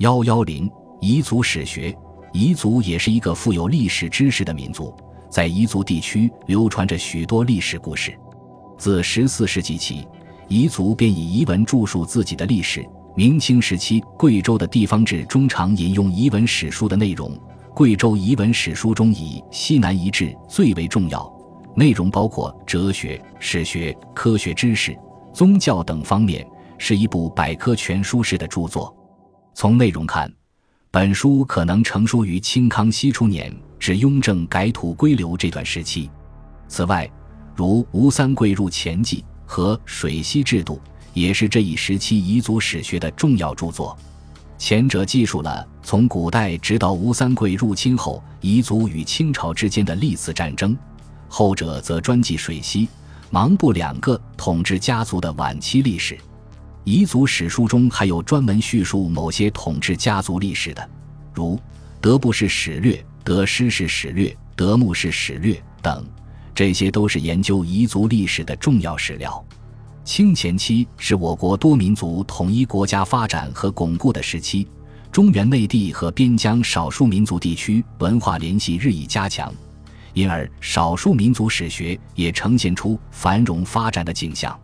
幺幺零彝族史学，彝族也是一个富有历史知识的民族，在彝族地区流传着许多历史故事。自十四世纪起，彝族便以彝文著述自己的历史。明清时期，贵州的地方志中常引用彝文史书的内容。贵州彝文史书中以西南彝志最为重要，内容包括哲学、史学、科学知识、宗教等方面，是一部百科全书式的著作。从内容看，本书可能成书于清康熙初年至雍正改土归流这段时期。此外，如《吴三桂入前记》和《水西制度》也是这一时期彝族史学的重要著作。前者记述了从古代直到吴三桂入侵后彝族与清朝之间的历次战争，后者则专记水西、芒部两个统治家族的晚期历史。彝族史书中还有专门叙述某些统治家族历史的，如德布氏史略、德施氏史略、德木氏史略等，这些都是研究彝族历史的重要史料。清前期是我国多民族统一国家发展和巩固的时期，中原内地和边疆少数民族地区文化联系日益加强，因而少数民族史学也呈现出繁荣发展的景象。